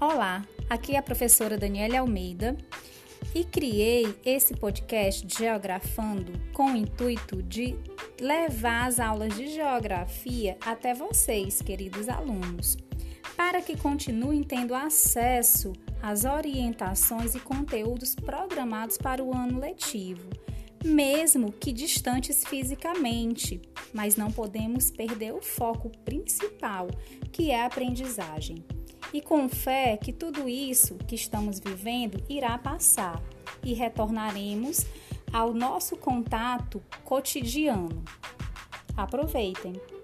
Olá, aqui é a professora Daniela Almeida e criei esse podcast Geografando com o intuito de levar as aulas de geografia até vocês, queridos alunos, para que continuem tendo acesso às orientações e conteúdos programados para o ano letivo, mesmo que distantes fisicamente, mas não podemos perder o foco principal, que é a aprendizagem e com fé que tudo isso que estamos vivendo irá passar e retornaremos ao nosso contato cotidiano. Aproveitem!